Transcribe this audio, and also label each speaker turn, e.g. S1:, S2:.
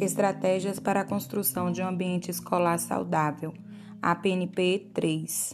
S1: Estratégias para a construção de um ambiente escolar saudável. APNP 3.